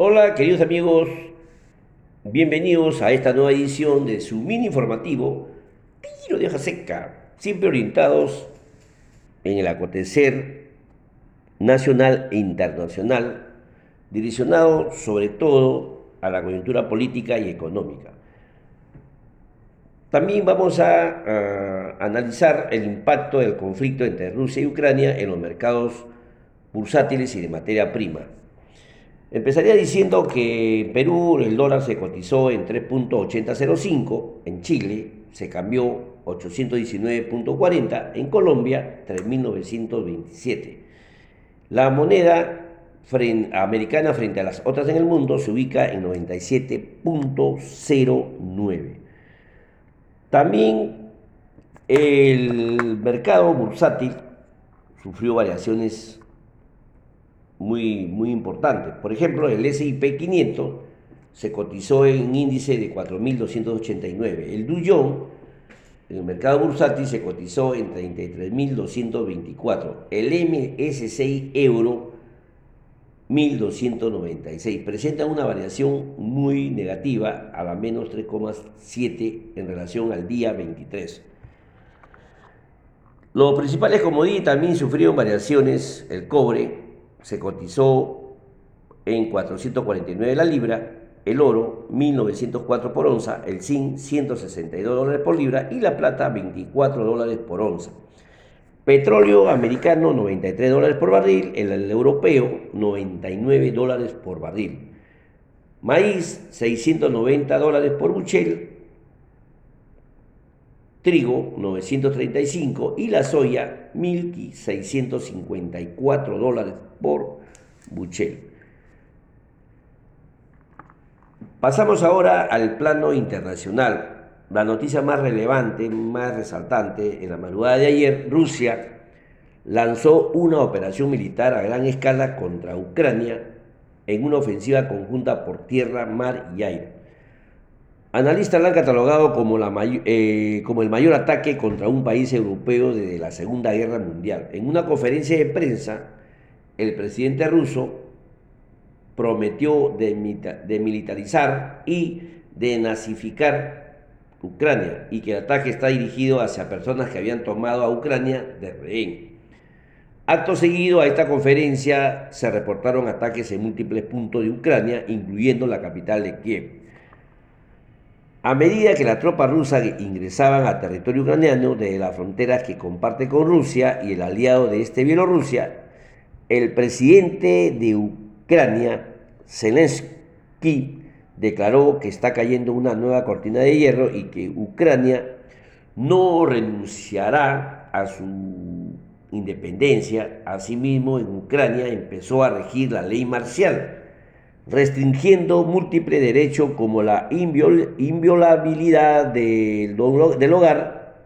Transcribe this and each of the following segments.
Hola queridos amigos, bienvenidos a esta nueva edición de su mini informativo Tiro de hoja seca, siempre orientados en el acontecer nacional e internacional, direccionado sobre todo a la coyuntura política y económica. También vamos a, analizar el impacto del conflicto entre Rusia y Ucrania en los mercados bursátiles y de materia prima. Empezaría diciendo que en Perú el dólar se cotizó en 3.8005, en Chile se cambió 819.40, en Colombia 3.927. La moneda americana frente a las otras en el mundo se ubica en 97.09. También el mercado bursátil sufrió variaciones muy, muy importantes. Por ejemplo, el S&P 500 se cotizó en índice de 4.289. El Duyón, en el mercado bursátil, se cotizó en 33.224. El MSCI Euro, 1.296. Presenta una variación muy negativa, a la menos 3,7 en relación al día 23. Los principales commodities también sufrieron variaciones. El cobre se cotizó en 449 la libra, el oro 1904 por onza, el zinc 162 dólares por libra y la plata 24 dólares por onza. Petróleo americano 93 dólares por barril, el, europeo 99 dólares por barril. Maíz 690 dólares por buchel, trigo 935 y la soya 1.654 dólares por buchel. Pasamos ahora al plano internacional. La noticia más relevante, más resaltante, en la madrugada de ayer, Rusia lanzó una operación militar a gran escala contra Ucrania en una ofensiva conjunta por tierra, mar y aire. Analistas la han catalogado eh, como el mayor ataque contra un país europeo desde la Segunda Guerra Mundial. En una conferencia de prensa, el presidente ruso prometió demilitarizar y denazificar Ucrania y que el ataque está dirigido hacia personas que habían tomado a Ucrania de rehén. Acto seguido a esta conferencia se reportaron ataques en múltiples puntos de Ucrania, incluyendo la capital de Kiev. A medida que las tropas rusas ingresaban a territorio ucraniano desde las fronteras que comparte con Rusia y el aliado de este Bielorrusia, el presidente de Ucrania, Zelensky, declaró que está cayendo una nueva cortina de hierro y que Ucrania no renunciará a su independencia. Asimismo, en Ucrania empezó a regir la ley marcial restringiendo múltiples derechos como la inviolabilidad del, hogar,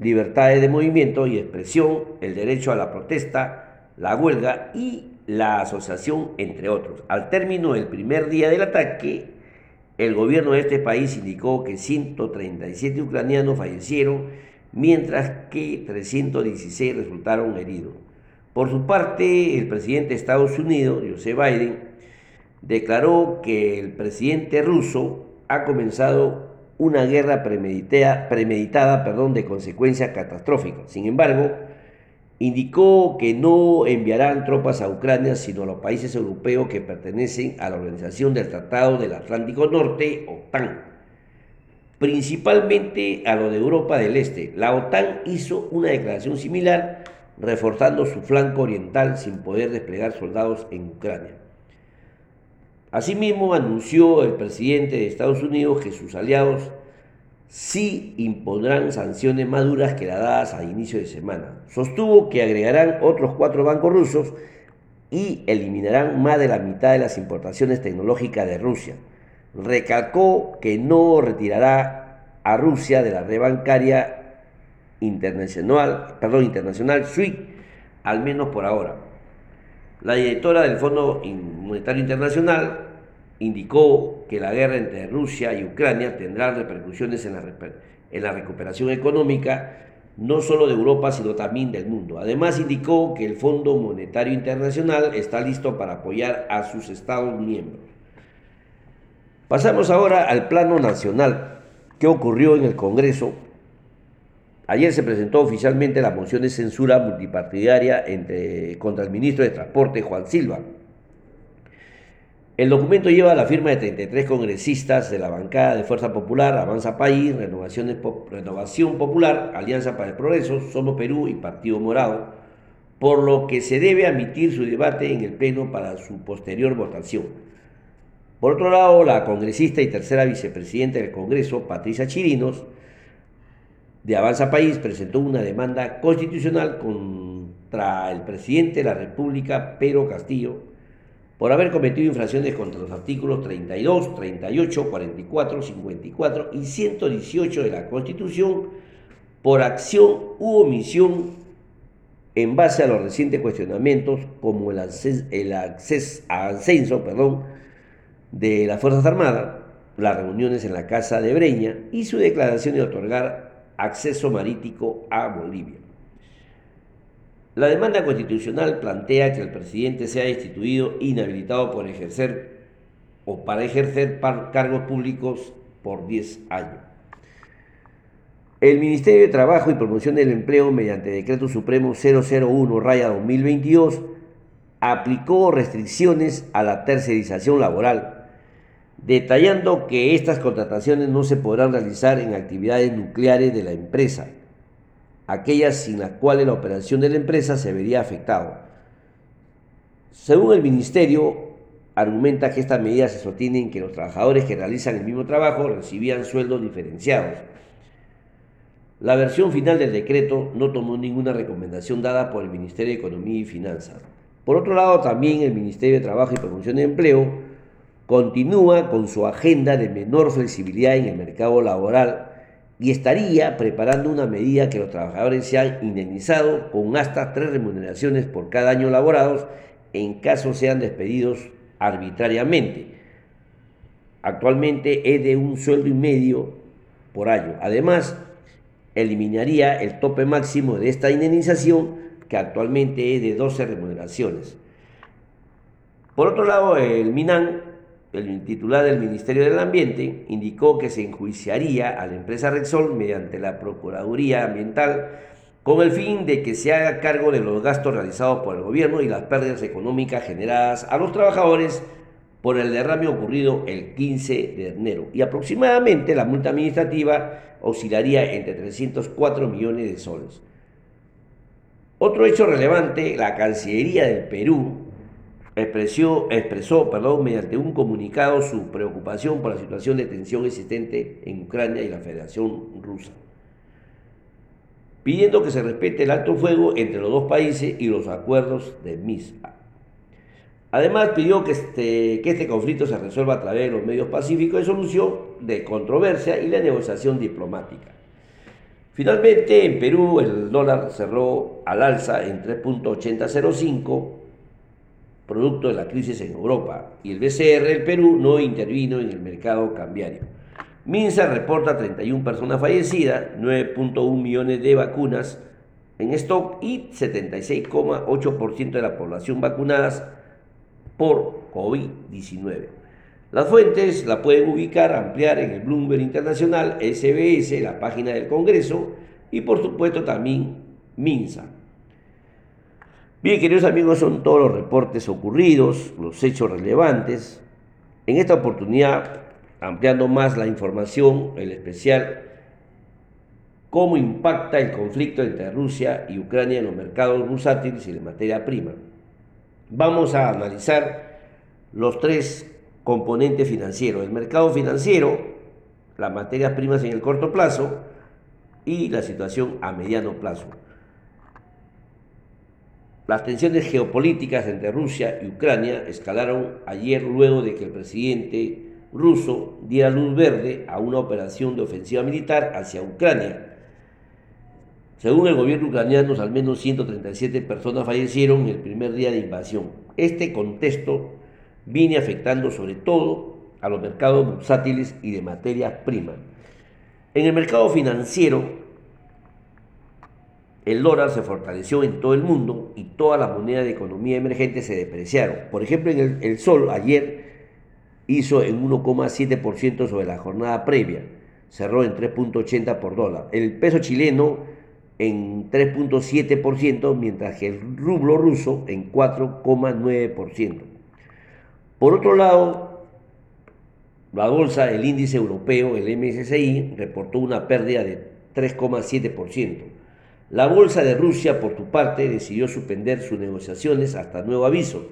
libertades de movimiento y expresión, el derecho a la protesta, la huelga y la asociación, entre otros. Al término del primer día del ataque, el gobierno de este país indicó que 137 ucranianos fallecieron, mientras que 316 resultaron heridos. Por su parte, el presidente de Estados Unidos, José Biden, declaró que el presidente ruso ha comenzado una guerra premeditada, perdón, de consecuencias catastróficas. Sin embargo, indicó que no enviarán tropas a Ucrania, sino a los países europeos que pertenecen a la Organización del Tratado del Atlántico Norte, OTAN, principalmente a lo de Europa del Este. La OTAN hizo una declaración similar, reforzando su flanco oriental sin poder desplegar soldados en Ucrania. Asimismo, anunció el presidente de Estados Unidos que sus aliados sí impondrán sanciones más duras que las dadas a inicio de semana. Sostuvo que agregarán otros cuatro bancos rusos y eliminarán más de la mitad de las importaciones tecnológicas de Rusia. Recalcó que no retirará a Rusia de la red bancaria internacional, perdón, internacional SWIFT, al menos por ahora. La directora del Fondo Monetario Internacional indicó que la guerra entre Rusia y Ucrania tendrá repercusiones en la, en la recuperación económica no solo de Europa, sino también del mundo. Además, indicó que el Fondo Monetario Internacional está listo para apoyar a sus Estados miembros. Pasamos ahora al plano nacional. ¿Qué ocurrió en el Congreso? Ayer se presentó oficialmente la moción de censura multipartidaria contra el ministro de Transporte, Juan Silva. El documento lleva la firma de 33 congresistas de la bancada de Fuerza Popular, Avanza País, Renovación, Popular, Alianza para el Progreso, Somos Perú y Partido Morado, por lo que se debe admitir su debate en el Pleno para su posterior votación. Por otro lado, la congresista y tercera vicepresidenta del Congreso, Patricia Chirinos, de Avanza País, presentó una demanda constitucional contra el presidente de la República, Pedro Castillo, por haber cometido infracciones contra los artículos 32, 38, 44, 54 y 118 de la Constitución por acción u omisión en base a los recientes cuestionamientos como el, acceso, el ascenso perdón, de las Fuerzas Armadas, las reuniones en la Casa de Breña y su declaración de otorgar acceso marítimo a Bolivia. La demanda constitucional plantea que el presidente sea instituido inhabilitado por ejercer o para ejercer cargos públicos por 10 años. El Ministerio de Trabajo y Promoción del Empleo, mediante Decreto Supremo 001-2022, aplicó restricciones a la tercerización laboral detallando que estas contrataciones no se podrán realizar en actividades nucleares de la empresa, aquellas sin las cuales la operación de la empresa se vería afectada. Según el Ministerio, argumenta que estas medidas se sostienen que los trabajadores que realizan el mismo trabajo recibían sueldos diferenciados. La versión final del decreto no tomó ninguna recomendación dada por el Ministerio de Economía y Finanzas. Por otro lado, también el Ministerio de Trabajo y Promoción de Empleo continúa con su agenda de menor flexibilidad en el mercado laboral y estaría preparando una medida que los trabajadores sean indemnizados con hasta tres remuneraciones por cada año laborados en caso sean despedidos arbitrariamente. Actualmente es de un sueldo y medio por año. Además, eliminaría el tope máximo de esta indemnización que actualmente es de 12 remuneraciones. Por otro lado, el MINAN el titular del Ministerio del Ambiente indicó que se enjuiciaría a la empresa Rexol mediante la Procuraduría Ambiental con el fin de que se haga cargo de los gastos realizados por el gobierno y las pérdidas económicas generadas a los trabajadores por el derrame ocurrido el 15 de enero. Y aproximadamente la multa administrativa oscilaría entre 304 millones de soles. Otro hecho relevante, la Cancillería del Perú expresó, expresó perdón, mediante un comunicado su preocupación por la situación de tensión existente en Ucrania y la Federación Rusa, pidiendo que se respete el alto fuego entre los dos países y los acuerdos de Minsk. Además, pidió que este, que este conflicto se resuelva a través de los medios pacíficos de solución de controversia y la negociación diplomática. Finalmente, en Perú el dólar cerró al alza en 3.8005 producto de la crisis en Europa, y el BCR del Perú no intervino en el mercado cambiario. Minsa reporta 31 personas fallecidas, 9.1 millones de vacunas en stock y 76,8% de la población vacunadas por COVID-19. Las fuentes la pueden ubicar, ampliar en el Bloomberg Internacional, SBS, la página del Congreso y por supuesto también Minsa. Bien, queridos amigos, son todos los reportes ocurridos, los hechos relevantes. En esta oportunidad, ampliando más la información, el especial, cómo impacta el conflicto entre Rusia y Ucrania en los mercados bursátiles y la materia prima. Vamos a analizar los tres componentes financieros, el mercado financiero, las materias primas en el corto plazo y la situación a mediano plazo. Las tensiones geopolíticas entre Rusia y Ucrania escalaron ayer luego de que el presidente ruso diera luz verde a una operación de ofensiva militar hacia Ucrania. Según el gobierno ucraniano, al menos 137 personas fallecieron en el primer día de invasión. Este contexto viene afectando sobre todo a los mercados bursátiles y de materias primas. En el mercado financiero, el dólar se fortaleció en todo el mundo y todas las monedas de economía emergente se depreciaron. Por ejemplo, en el, sol ayer hizo en 1,7% sobre la jornada previa, cerró en 3.80 por dólar. El peso chileno en 3.7%, mientras que el rublo ruso en 4,9%. Por otro lado, la bolsa, el índice europeo, el MSCI, reportó una pérdida de 3,7%. La bolsa de Rusia, por su parte, decidió suspender sus negociaciones hasta nuevo aviso,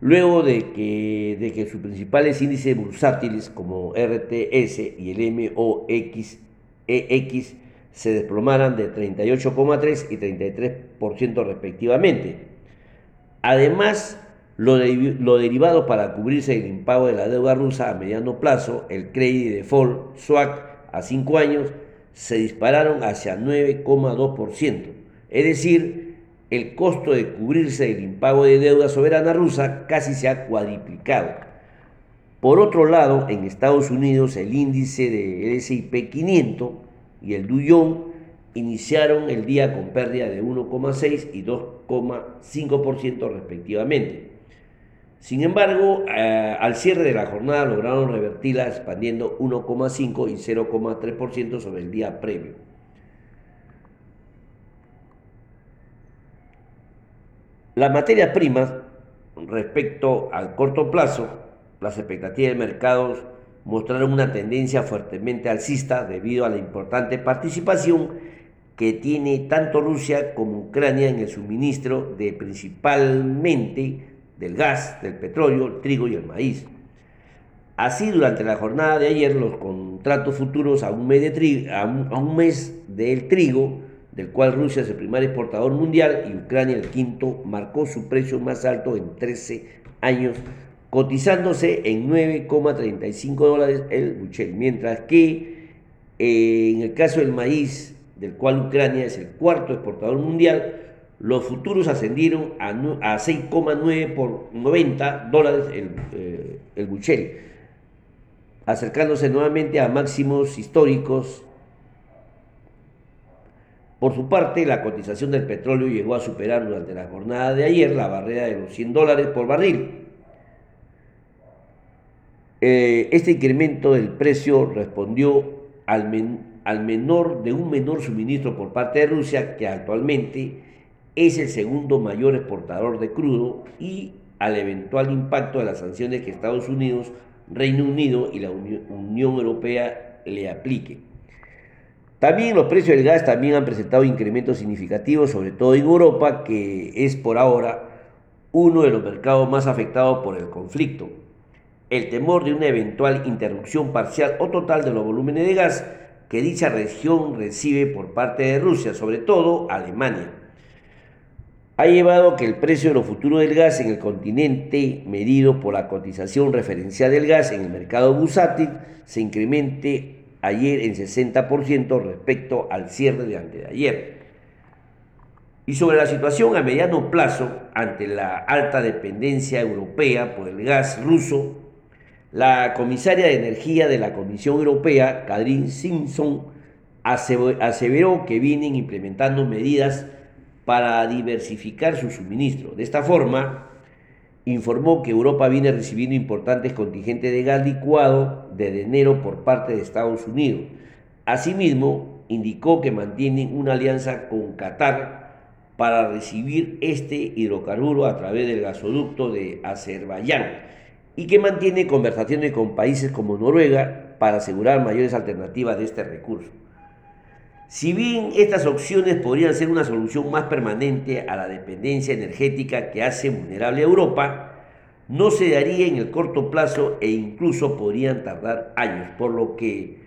luego de que, de que sus principales índices bursátiles como RTS y el MOXEX se desplomaran de 38,3 y 33% respectivamente. Además, lo, derivado para cubrirse el impago de la deuda rusa a mediano plazo, el credit default SWAC a 5 años, se dispararon hacia 9,2%. Es decir, el costo de cubrirse el impago de deuda soberana rusa casi se ha cuadriplicado. Por otro lado, en Estados Unidos el índice de S&P 500 y el Dow iniciaron el día con pérdida de 1,6 y 2,5% respectivamente. Sin embargo, eh, al cierre de la jornada lograron revertirla expandiendo 1,5 y 0,3% sobre el día previo. Las materias primas, respecto al corto plazo, las expectativas de mercados mostraron una tendencia fuertemente alcista debido a la importante participación que tiene tanto Rusia como Ucrania en el suministro de principalmente del gas, del petróleo, el trigo y el maíz. Así, durante la jornada de ayer, los contratos futuros a un mes, de a un, mes del trigo, del cual Rusia es el primer exportador mundial y Ucrania el quinto, marcó su precio más alto en 13 años, cotizándose en 9,35 dólares el buchel, mientras que eh, en el caso del maíz, del cual Ucrania es el cuarto exportador mundial, los futuros ascendieron a, 6,9 por 90 dólares el, eh, el Buchel, acercándose nuevamente a máximos históricos. Por su parte, la cotización del petróleo llegó a superar durante la jornada de ayer la barrera de los 100 dólares por barril. Eh, este incremento del precio respondió al, al menor de un menor suministro por parte de Rusia que actualmente es el segundo mayor exportador de crudo y al eventual impacto de las sanciones que Estados Unidos, Reino Unido y la Unión Europea le apliquen. También los precios del gas también han presentado incrementos significativos, sobre todo en Europa, que es por ahora uno de los mercados más afectados por el conflicto. El temor de una eventual interrupción parcial o total de los volúmenes de gas que dicha región recibe por parte de Rusia, sobre todo Alemania ha llevado a que el precio de los futuros del gas en el continente, medido por la cotización referencial del gas en el mercado bursátil, se incremente ayer en 60% respecto al cierre de antes ayer. Y sobre la situación a mediano plazo, ante la alta dependencia europea por el gas ruso, la comisaria de Energía de la Comisión Europea, Kadrin Simpson, aseveró que vienen implementando medidas para diversificar su suministro. De esta forma, informó que Europa viene recibiendo importantes contingentes de gas licuado desde enero por parte de Estados Unidos. Asimismo, indicó que mantienen una alianza con Qatar para recibir este hidrocarburo a través del gasoducto de Azerbaiyán y que mantiene conversaciones con países como Noruega para asegurar mayores alternativas de este recurso. Si bien estas opciones podrían ser una solución más permanente a la dependencia energética que hace vulnerable a Europa, no se daría en el corto plazo e incluso podrían tardar años, por lo que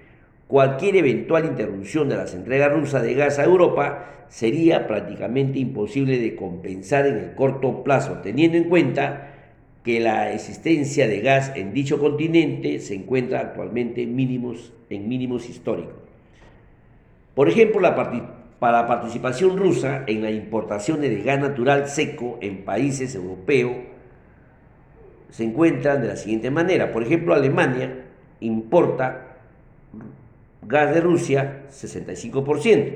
cualquier eventual interrupción de las entregas rusas de gas a Europa sería prácticamente imposible de compensar en el corto plazo, teniendo en cuenta que la existencia de gas en dicho continente se encuentra actualmente mínimos, en mínimos históricos. Por ejemplo, para la participación rusa en la importación de gas natural seco en países europeos se encuentran de la siguiente manera. Por ejemplo, Alemania importa gas de Rusia 65%,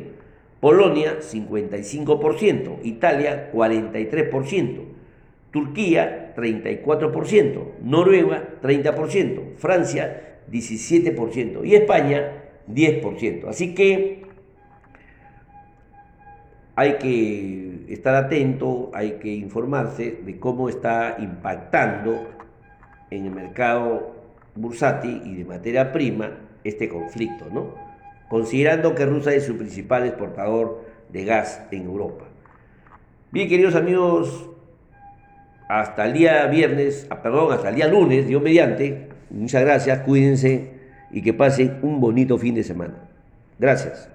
Polonia 55%, Italia 43%, Turquía 34%, Noruega 30%, Francia 17% y España 10%. Así que hay que estar atento, hay que informarse de cómo está impactando en el mercado bursátil y de materia prima este conflicto, ¿no? Considerando que Rusia es su principal exportador de gas en Europa. Bien, queridos amigos, hasta el día viernes, ah, perdón, hasta el día lunes, Dios mediante, muchas gracias, cuídense y que pasen un bonito fin de semana. Gracias.